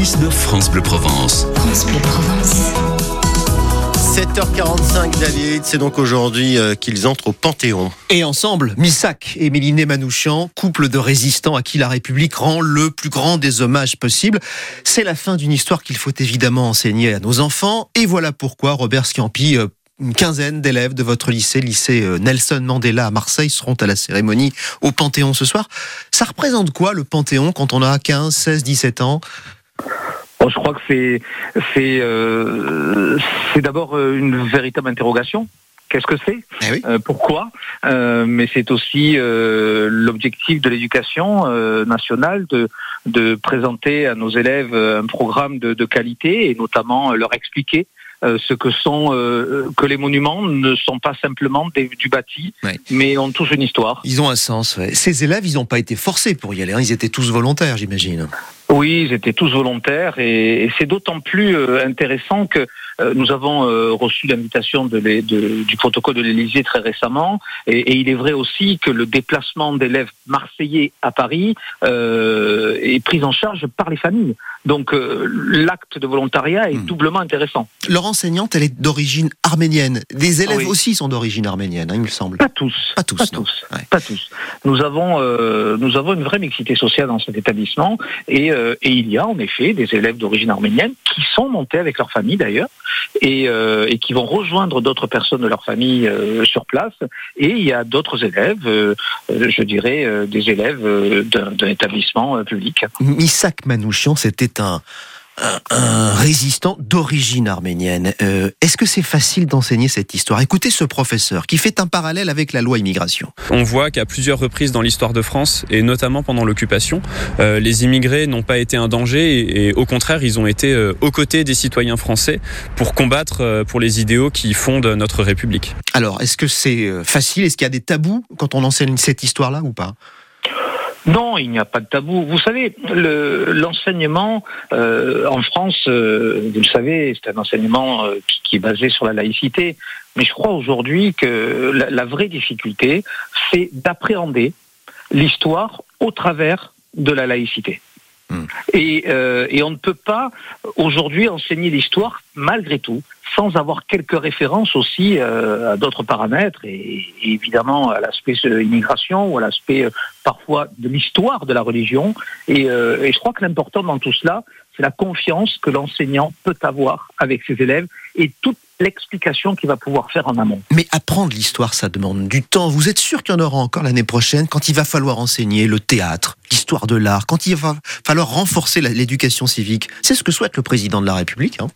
6 de France Bleu Provence. France Bleu Provence. 7h45 David, c'est donc aujourd'hui euh, qu'ils entrent au Panthéon. Et ensemble, Missak et Méliné Manouchian, couple de résistants à qui la République rend le plus grand des hommages possibles. C'est la fin d'une histoire qu'il faut évidemment enseigner à nos enfants. Et voilà pourquoi Robert Sciampi, euh, une quinzaine d'élèves de votre lycée, lycée euh, Nelson Mandela à Marseille, seront à la cérémonie au Panthéon ce soir. Ça représente quoi le Panthéon quand on a 15, 16, 17 ans? Bon, je crois que c'est c'est euh, c'est d'abord euh, une véritable interrogation. Qu'est-ce que c'est? Eh oui. Euh, Pourquoi? Euh, Mais c'est aussi l'objectif de l'éducation nationale de de présenter à nos élèves un programme de, de qualité et notamment leur expliquer ce que sont euh, que les monuments ne sont pas simplement des- du bâti, Ouais. mais ont tous une histoire. Ils ont un sens. ouais. Ces élèves, ils n'ont pas été forcés pour y aller. hein. Ils étaient tous volontaires, j'imagine. Oui, ils étaient tous volontaires et, et c'est d'autant plus euh, intéressant que euh, nous avons euh, reçu l'invitation de l'É- de- du protocole de l'Élysée très récemment et, et il est vrai aussi que le déplacement d'élèves marseillais à Paris euh, est pris en charge par les familles. Donc euh, l'acte de volontariat est Hmm. doublement intéressant. Leur enseignante, elle est d'origine arménienne. Des élèves Oui. aussi sont d'origine arménienne, hein, il me semble. Pas tous. Pas tous, Pas tous. Ouais. Pas tous. Nous avons, euh, nous avons une vraie mixité sociale dans cet établissement et, euh, et il y a en effet des élèves d'origine arménienne qui sont montés avec leur famille d'ailleurs et, euh, et qui vont rejoindre d'autres personnes de leur famille euh, sur place. Et il y a d'autres élèves, euh, je dirais euh, des élèves euh, d'un d'un établissement euh, public. Misak Manouchian, c'était un, un, un résistant d'origine arménienne. Euh, Est-ce que c'est facile d'enseigner cette histoire? Écoutez ce professeur qui fait un parallèle avec la loi immigration. On voit qu'à plusieurs reprises dans l'histoire de France, et notamment pendant l'occupation, euh, les immigrés n'ont pas été un danger et, et au contraire, ils ont été euh, aux côtés des citoyens français pour combattre euh, pour les idéaux qui fondent notre République. Alors, est-ce que c'est facile? Est-ce qu'il y a des tabous quand on enseigne cette histoire-là ou pas? Non, il n'y a pas de tabou. Vous savez, le- l'enseignement euh, en France, euh, vous le savez, c'est un enseignement euh, qui, qui est basé sur la laïcité. Mais je crois aujourd'hui que la, la vraie difficulté, c'est d'appréhender l'histoire au travers de la laïcité. Hmm. Et, euh, et on ne peut pas aujourd'hui enseigner l'histoire malgré tout sans avoir quelques références aussi euh, à d'autres paramètres et, et évidemment à l'aspect euh, immigration ou à l'aspect euh, parfois de l'histoire de la religion. Et, euh, et je crois que l'important dans tout cela, c'est la confiance que l'enseignant peut avoir avec ses élèves et toute l'explication qu'il va pouvoir faire en amont. Mais apprendre l'histoire, ça demande du temps. Vous êtes sûr qu'il y en aura encore l'année prochaine quand il va falloir enseigner le théâtre, l'histoire de l'art, quand il va falloir renforcer l'éducation civique? C'est ce que souhaite le président de la République. hein.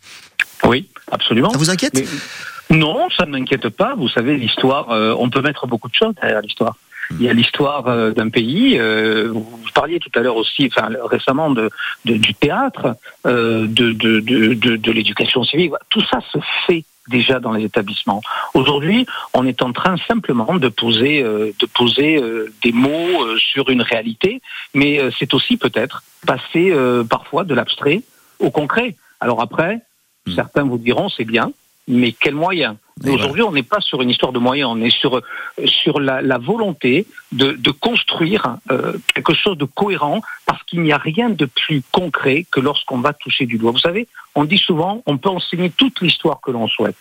Oui, absolument. Ça vous inquiète? Mais- non, ça ne m'inquiète pas. Vous savez, l'histoire, euh, on peut mettre beaucoup de choses derrière l'histoire. Il y a l'histoire euh, d'un pays. euh, vous parliez tout à l'heure aussi, enfin récemment, de, de- du théâtre, euh, de, de, de, de, de l'éducation civique. Tout ça se fait déjà dans les établissements. Aujourd'hui, on est en train simplement de poser, euh, de poser euh, des mots euh, sur une réalité, mais euh, c'est aussi peut-être passer euh, parfois de l'abstrait au concret. Alors après, Hmm. certains vous diront c'est bien, mais quels moyens Voilà. Aujourd'hui, on n'est pas sur une histoire de moyens, on est sur sur la, la volonté de, de construire euh, quelque chose de cohérent, parce qu'il n'y a rien de plus concret que lorsqu'on va toucher du doigt. Vous savez, on dit souvent, on peut enseigner toute l'histoire que l'on souhaite,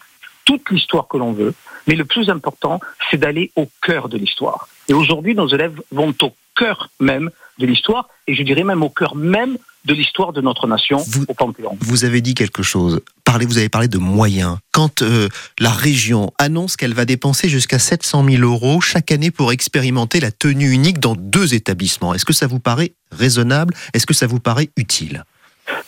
toute l'histoire que l'on veut, mais le plus important, c'est d'aller au cœur de l'histoire. Et aujourd'hui, nos élèves vont au cœur même de l'histoire, et je dirais même au cœur même de l'histoire de notre nation Vous- au Panthéon. Vous avez dit quelque chose. Parlez, vous avez parlé de moyens. Quand euh, la région annonce qu'elle va dépenser jusqu'à 700 000 euros chaque année pour expérimenter la tenue unique dans deux établissements, est-ce que ça vous paraît raisonnable? Est-ce que ça vous paraît utile?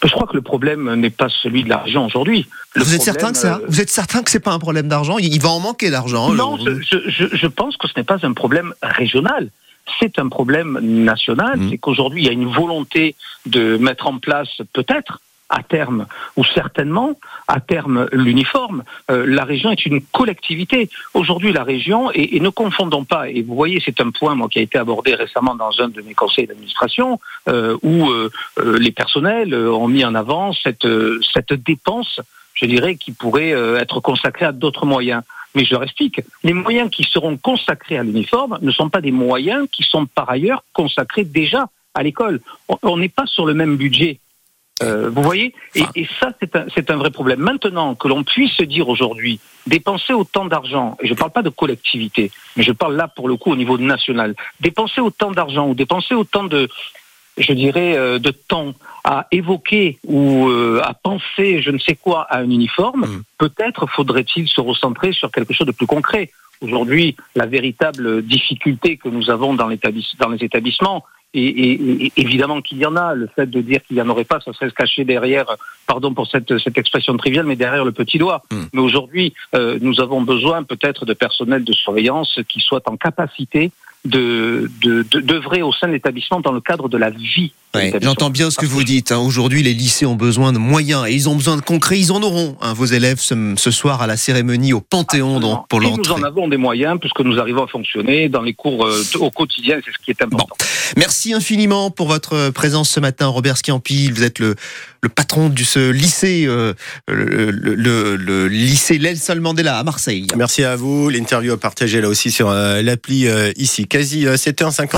Je crois que le problème n'est pas celui de l'argent aujourd'hui. Le Vous êtes problème, certain que ça euh, Vous êtes certain que c'est pas un problème d'argent? Il va en manquer d'argent. Non, je, je- je pense que ce n'est pas un problème régional. C'est un problème national. Mhm. C'est qu'aujourd'hui, il y a une volonté de mettre en place, peut-être, à terme, ou certainement, à terme, l'uniforme. Euh, la région est une collectivité. Aujourd'hui, la région, et, et ne confondons pas, et vous voyez, c'est un point moi, qui a été abordé récemment dans un de mes conseils d'administration, euh, où euh, les personnels ont mis en avant cette, cette dépense, je dirais, qui pourrait être consacrée à d'autres moyens. Mais je leur explique, les moyens qui seront consacrés à l'uniforme ne sont pas des moyens qui sont par ailleurs consacrés déjà à l'école. On- n'est pas sur le même budget. Euh, vous voyez? Et, ça, c'est un, c'est un vrai problème. Maintenant, que l'on puisse se dire aujourd'hui, dépenser autant d'argent, et je ne parle pas de collectivité, mais je parle là pour le coup au niveau national, dépenser autant d'argent ou dépenser autant de, je dirais, euh, de temps à évoquer ou euh, à penser je ne sais quoi à un uniforme, Mm. peut-être faudrait-il se recentrer sur quelque chose de plus concret. Aujourd'hui, la véritable difficulté que nous avons dans, les établissements, et, et- et évidemment qu'il y en a, le fait de dire qu'il n'y en aurait pas, ça serait se cacher derrière, pardon pour cette, cette expression triviale, mais derrière le petit doigt. Mm. Mais aujourd'hui, euh, nous avons besoin peut-être de personnel de surveillance qui soit en capacité de de- de- d'œuvrer au sein de l'établissement dans le cadre de la vie. Ouais. J'entends bien ce que vous dites. hein. Aujourd'hui, les lycées ont besoin de moyens et ils ont besoin de concret. Ils en auront. hein, vos élèves ce, ce soir à la cérémonie au Panthéon donc, pour Et nous l'entrée. en avons des moyens puisque nous arrivons à fonctionner dans les cours euh, au quotidien, c'est ce qui est important. Merci infiniment pour votre présence ce matin, Robert Schiampil. Vous êtes le, le patron de ce lycée, euh, le, le- le- le lycée Nelson Mandela à Marseille. Merci à vous. L'interview à partager là aussi sur euh, l'appli euh, ici. Quasi euh, 7h50.